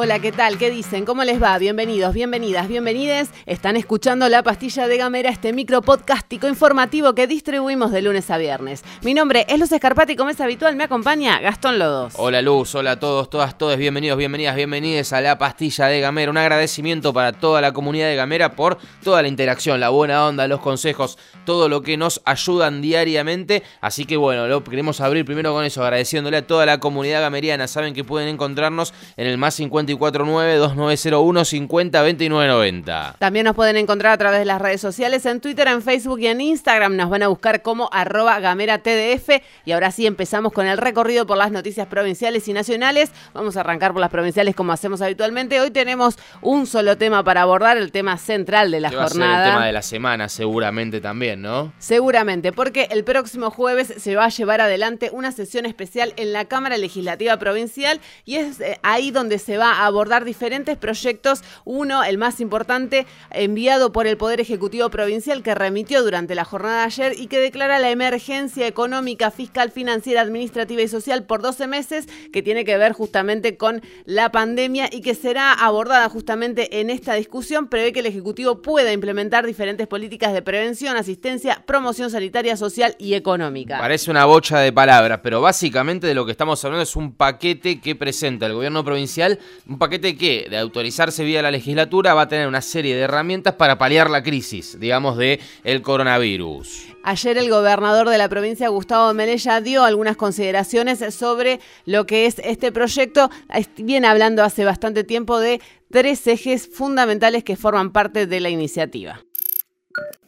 Hola, ¿qué tal? ¿Qué dicen? ¿Cómo les va? Bienvenidos, bienvenidas, bienvenides. Están escuchando La Pastilla de Gamera, este micro podcastico informativo que distribuimos de lunes a viernes. Mi nombre es Luz Escarpati como es habitual me acompaña Gastón Lodos. Hola Luz, hola a todos, todas, todos, bienvenidos, bienvenidas, bienvenidas a La Pastilla de Gamera. Un agradecimiento para toda la comunidad de Gamera por toda la interacción, la buena onda, los consejos, todo lo que nos ayudan diariamente. Así que bueno, lo queremos abrir primero con eso, agradeciéndole a toda la comunidad gameriana. Saben que pueden encontrarnos en el más 50 249-2901-502990. También nos pueden encontrar a través de las redes sociales, en Twitter, en Facebook y en Instagram. Nos van a buscar como arroba gamera TDF. Y ahora sí empezamos con el recorrido por las noticias provinciales y nacionales. Vamos a arrancar por las provinciales como hacemos habitualmente. Hoy tenemos un solo tema para abordar, el tema central de la jornada. el tema de la semana seguramente también, ¿no? Seguramente, porque el próximo jueves se va a llevar adelante una sesión especial en la Cámara Legislativa Provincial y es eh, ahí donde se va abordar diferentes proyectos. Uno, el más importante, enviado por el Poder Ejecutivo Provincial que remitió durante la jornada de ayer y que declara la emergencia económica, fiscal, financiera, administrativa y social por 12 meses, que tiene que ver justamente con la pandemia y que será abordada justamente en esta discusión. Prevé que el Ejecutivo pueda implementar diferentes políticas de prevención, asistencia, promoción sanitaria, social y económica. Parece una bocha de palabras, pero básicamente de lo que estamos hablando es un paquete que presenta el gobierno provincial un paquete que, de autorizarse vía la legislatura, va a tener una serie de herramientas para paliar la crisis, digamos, de el coronavirus. Ayer el gobernador de la provincia, Gustavo Melella, dio algunas consideraciones sobre lo que es este proyecto. Viene hablando hace bastante tiempo de tres ejes fundamentales que forman parte de la iniciativa.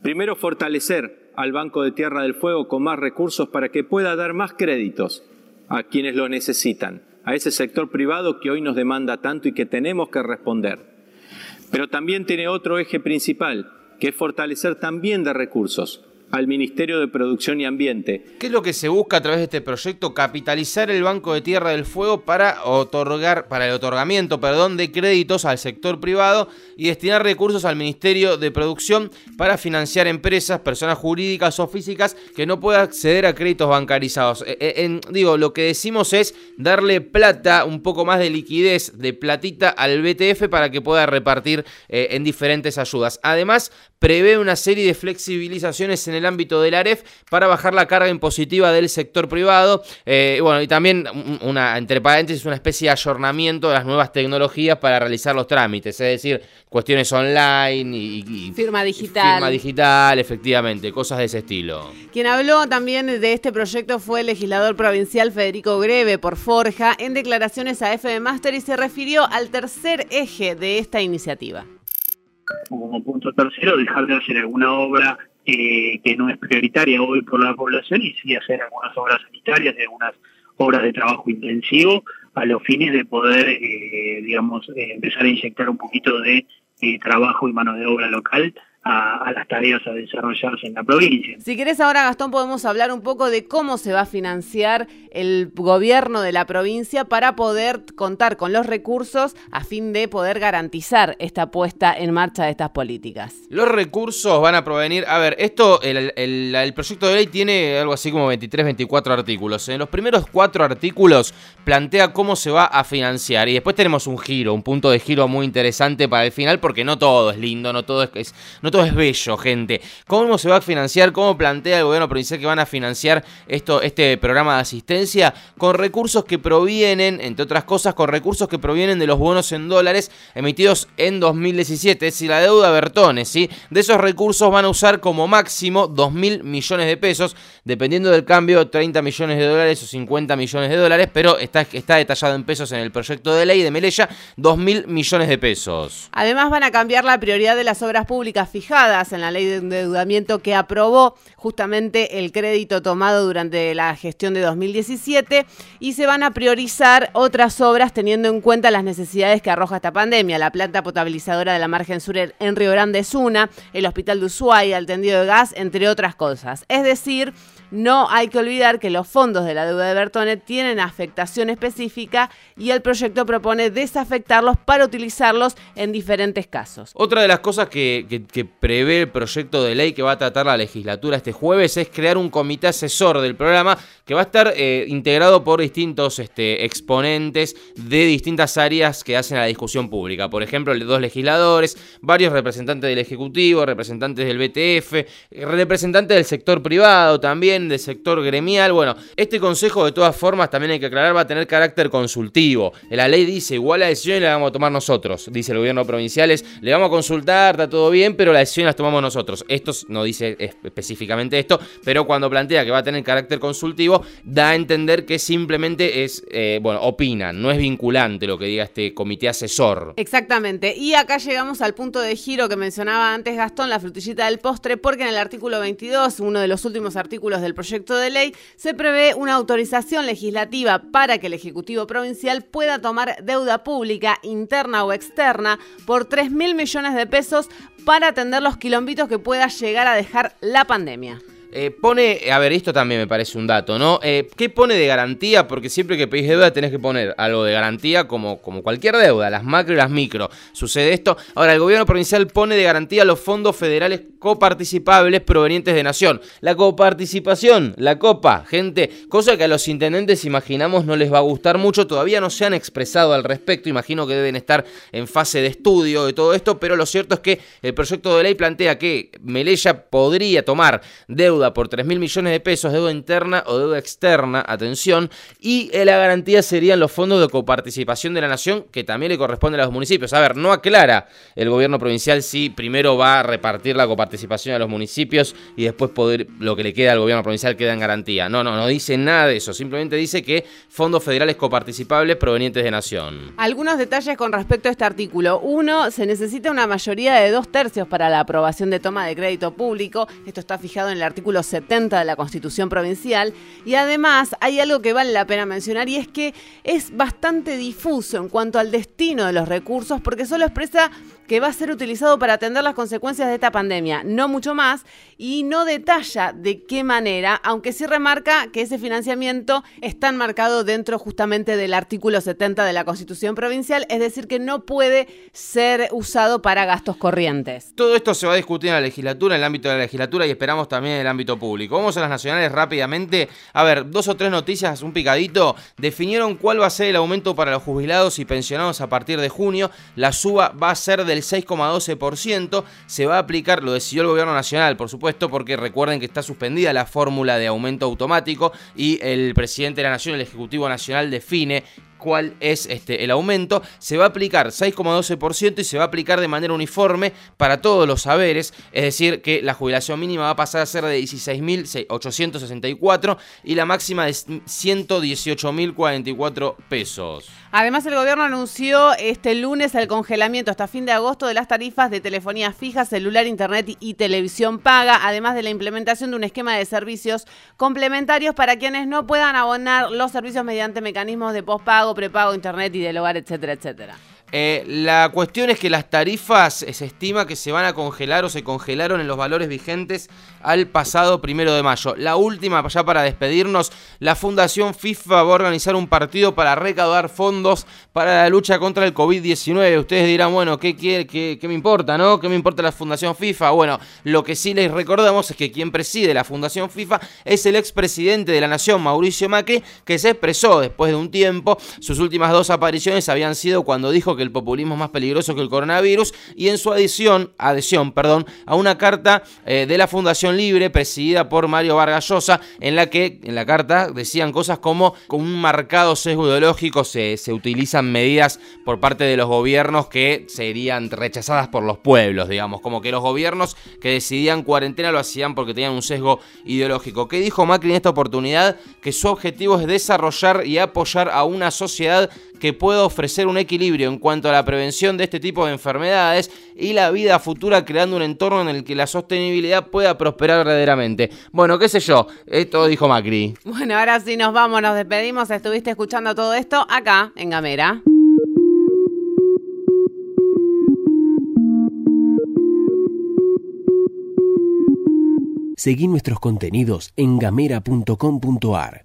Primero, fortalecer al Banco de Tierra del Fuego con más recursos para que pueda dar más créditos a quienes lo necesitan a ese sector privado que hoy nos demanda tanto y que tenemos que responder. Pero también tiene otro eje principal, que es fortalecer también de recursos al Ministerio de Producción y Ambiente. ¿Qué es lo que se busca a través de este proyecto? Capitalizar el Banco de Tierra del Fuego para otorgar, para el otorgamiento, perdón, de créditos al sector privado y destinar recursos al Ministerio de Producción para financiar empresas, personas jurídicas o físicas que no puedan acceder a créditos bancarizados. Eh, eh, digo, lo que decimos es darle plata, un poco más de liquidez, de platita al BTF para que pueda repartir eh, en diferentes ayudas. Además, prevé una serie de flexibilizaciones en el ámbito del AREF para bajar la carga impositiva del sector privado. Eh, bueno, y también, una, entre paréntesis, una especie de ayornamiento de las nuevas tecnologías para realizar los trámites, es decir, cuestiones online y, firma digital. firma digital, efectivamente, cosas de ese estilo. Quien habló también de este proyecto fue el legislador provincial Federico Greve por Forja en declaraciones a FM Master y se refirió al tercer eje de esta iniciativa como punto tercero, dejar de hacer alguna obra eh, que no es prioritaria hoy por la población y sí hacer algunas obras sanitarias, algunas obras de trabajo intensivo a los fines de poder, eh, digamos, eh, empezar a inyectar un poquito de trabajo y mano de obra local a, las tareas a desarrollarse en la provincia. Si querés ahora, Gastón, podemos hablar un poco de cómo se va a financiar el gobierno de la provincia para poder contar con los recursos a fin de poder garantizar esta puesta en marcha de estas políticas. Los recursos van a provenir, a ver, esto, el, el proyecto de ley tiene algo así como 23, 24 artículos. En los primeros cuatro artículos plantea cómo se va a financiar y después tenemos un giro, un punto de giro muy interesante para el final porque no todo es lindo, no todo es, no todo es bello, gente. ¿Cómo se va a financiar? ¿Cómo plantea el gobierno provincial que van a financiar esto, este programa de asistencia? Con recursos que provienen, entre otras cosas, con recursos que provienen de los bonos en dólares emitidos en 2017, es decir, la deuda Bertones, ¿sí? De esos recursos van a usar como máximo 2 mil millones de pesos, dependiendo del cambio, 30 millones de dólares o 50 millones de dólares, pero está detallado en pesos en el proyecto de ley de Melella, 2 mil millones de pesos. Además van a cambiar la prioridad de las obras públicas fijadas en la ley de endeudamiento que aprobó justamente el crédito tomado durante la gestión de 2017 y se van a priorizar otras obras teniendo en cuenta las necesidades que arroja esta pandemia. La planta potabilizadora de la margen sur en Río Grande es una, el hospital de Ushuaia, el tendido de gas, entre otras cosas. Es decir, no hay que olvidar que los fondos de la deuda de Bertone tienen afectación específica y el proyecto propone desafectarlos para utilizarlos en diferentes casos. Otra de las cosas que, prevé el proyecto de ley que va a tratar la legislatura este jueves es crear un comité asesor del programa que va a estar eh, integrado por distintos este, exponentes de distintas áreas que hacen a la discusión pública. Por ejemplo, dos legisladores, varios representantes del Ejecutivo, representantes del BTF, representantes del sector privado también, del sector gremial. Bueno, este consejo de todas formas también hay que aclarar va a tener carácter consultivo. La ley dice, igual la decisión la vamos a tomar nosotros, dice el gobierno provincial, le vamos a consultar, está todo bien, pero la decisión la tomamos nosotros. Esto no dice específicamente esto, pero cuando plantea que va a tener carácter consultivo, da a entender que simplemente es, eh, bueno, opinan, no es vinculante lo que diga este comité asesor. Exactamente. Y acá llegamos al punto de giro que mencionaba antes Gastón, la frutillita del postre, porque en el artículo 22, uno de los últimos artículos del proyecto de ley, se prevé una autorización legislativa para que el Ejecutivo Provincial pueda tomar deuda pública, interna o externa, por 3 mil millones de pesos para atender los quilombitos que pueda llegar a dejar la pandemia. Eh, pone, a ver, esto también me parece un dato, ¿no? Eh, ¿Qué pone de garantía? Porque siempre que pedís deuda tenés que poner algo de garantía como, como cualquier deuda, las macro y las micro. Sucede esto. Ahora, el gobierno provincial pone de garantía los fondos federales coparticipables provenientes de Nación. La coparticipación, la copa, gente, cosa que a los intendentes imaginamos no les va a gustar mucho, todavía no se han expresado al respecto, imagino que deben estar en fase de estudio de todo esto, pero lo cierto es que el proyecto de ley plantea que Melella podría tomar deuda por 3 mil millones de pesos, deuda interna o deuda externa, atención, y la garantía serían los fondos de coparticipación de la nación que también le corresponde a los municipios. A ver, no aclara el gobierno provincial si primero va a repartir la coparticipación a los municipios y después poder lo que le queda al gobierno provincial queda en garantía. No, no, no dice nada de eso, simplemente dice que fondos federales coparticipables provenientes de nación. Algunos detalles con respecto a este artículo. Uno, se necesita una mayoría de dos tercios para la aprobación de toma de crédito público. Esto está fijado en el artículo 70 de la Constitución Provincial. Y además hay algo que vale la pena mencionar y es que es bastante difuso en cuanto al destino de los recursos porque solo expresa que va a ser utilizado para atender las consecuencias de esta pandemia, no mucho más, y no detalla de qué manera, aunque sí remarca que ese financiamiento está enmarcado dentro justamente del artículo 70 de la Constitución Provincial, es decir, que no puede ser usado para gastos corrientes. Todo esto se va a discutir en la legislatura, en el ámbito de la legislatura y esperamos también en el ámbito público. Vamos a las nacionales rápidamente. A ver, dos o tres noticias, un picadito. Definieron cuál va a ser el aumento para los jubilados y pensionados a partir de junio. La suba va a ser del 6,12%. Se va a aplicar, lo decidió el gobierno nacional, por supuesto, porque recuerden que está suspendida la fórmula de aumento automático y el presidente de la Nación, el Ejecutivo Nacional, define cuál es este, el aumento, se va a aplicar 6,12% y se va a aplicar de manera uniforme para todos los saberes, es decir, que la jubilación mínima va a pasar a ser de 16.864 y la máxima de 118.044 pesos. Además, el gobierno anunció este lunes el congelamiento hasta fin de agosto de las tarifas de telefonía fija, celular, internet y televisión paga, además de la implementación de un esquema de servicios complementarios para quienes no puedan abonar los servicios mediante mecanismos de postpago, prepago, internet y del hogar, etcétera, etcétera. Eh, la cuestión es que las tarifas eh, se estima que se van a congelar o se congelaron en los valores vigentes al pasado primero de mayo. La última, ya para despedirnos, la Fundación FIFA va a organizar un partido para recaudar fondos para la lucha contra el COVID-19. Ustedes dirán, bueno, ¿qué, qué, qué, qué me importa, no? ¿Qué me importa la Fundación FIFA? Bueno, lo que sí les recordamos es que quien preside la Fundación FIFA es el expresidente de la Nación, Mauricio Macri, que se expresó después de un tiempo. Sus últimas dos apariciones habían sido cuando dijo que el populismo es más peligroso que el coronavirus y en su adhesión, adhesión perdón, a una carta eh, de la Fundación Libre presidida por Mario Vargas Llosa en la que en la carta decían cosas como con un marcado sesgo ideológico se, se utilizan medidas por parte de los gobiernos que serían rechazadas por los pueblos, digamos, como que los gobiernos que decidían cuarentena lo hacían porque tenían un sesgo ideológico. ¿Qué dijo Macri en esta oportunidad? Que su objetivo es desarrollar y apoyar a una sociedad que pueda ofrecer un equilibrio en cuanto a la prevención de este tipo de enfermedades y la vida futura creando un entorno en el que la sostenibilidad pueda prosperar verdaderamente. Bueno, qué sé yo, esto dijo Macri. Bueno, ahora sí nos vamos, nos despedimos. Estuviste escuchando todo esto acá en Gamera. Seguí nuestros contenidos en gamera.com.ar.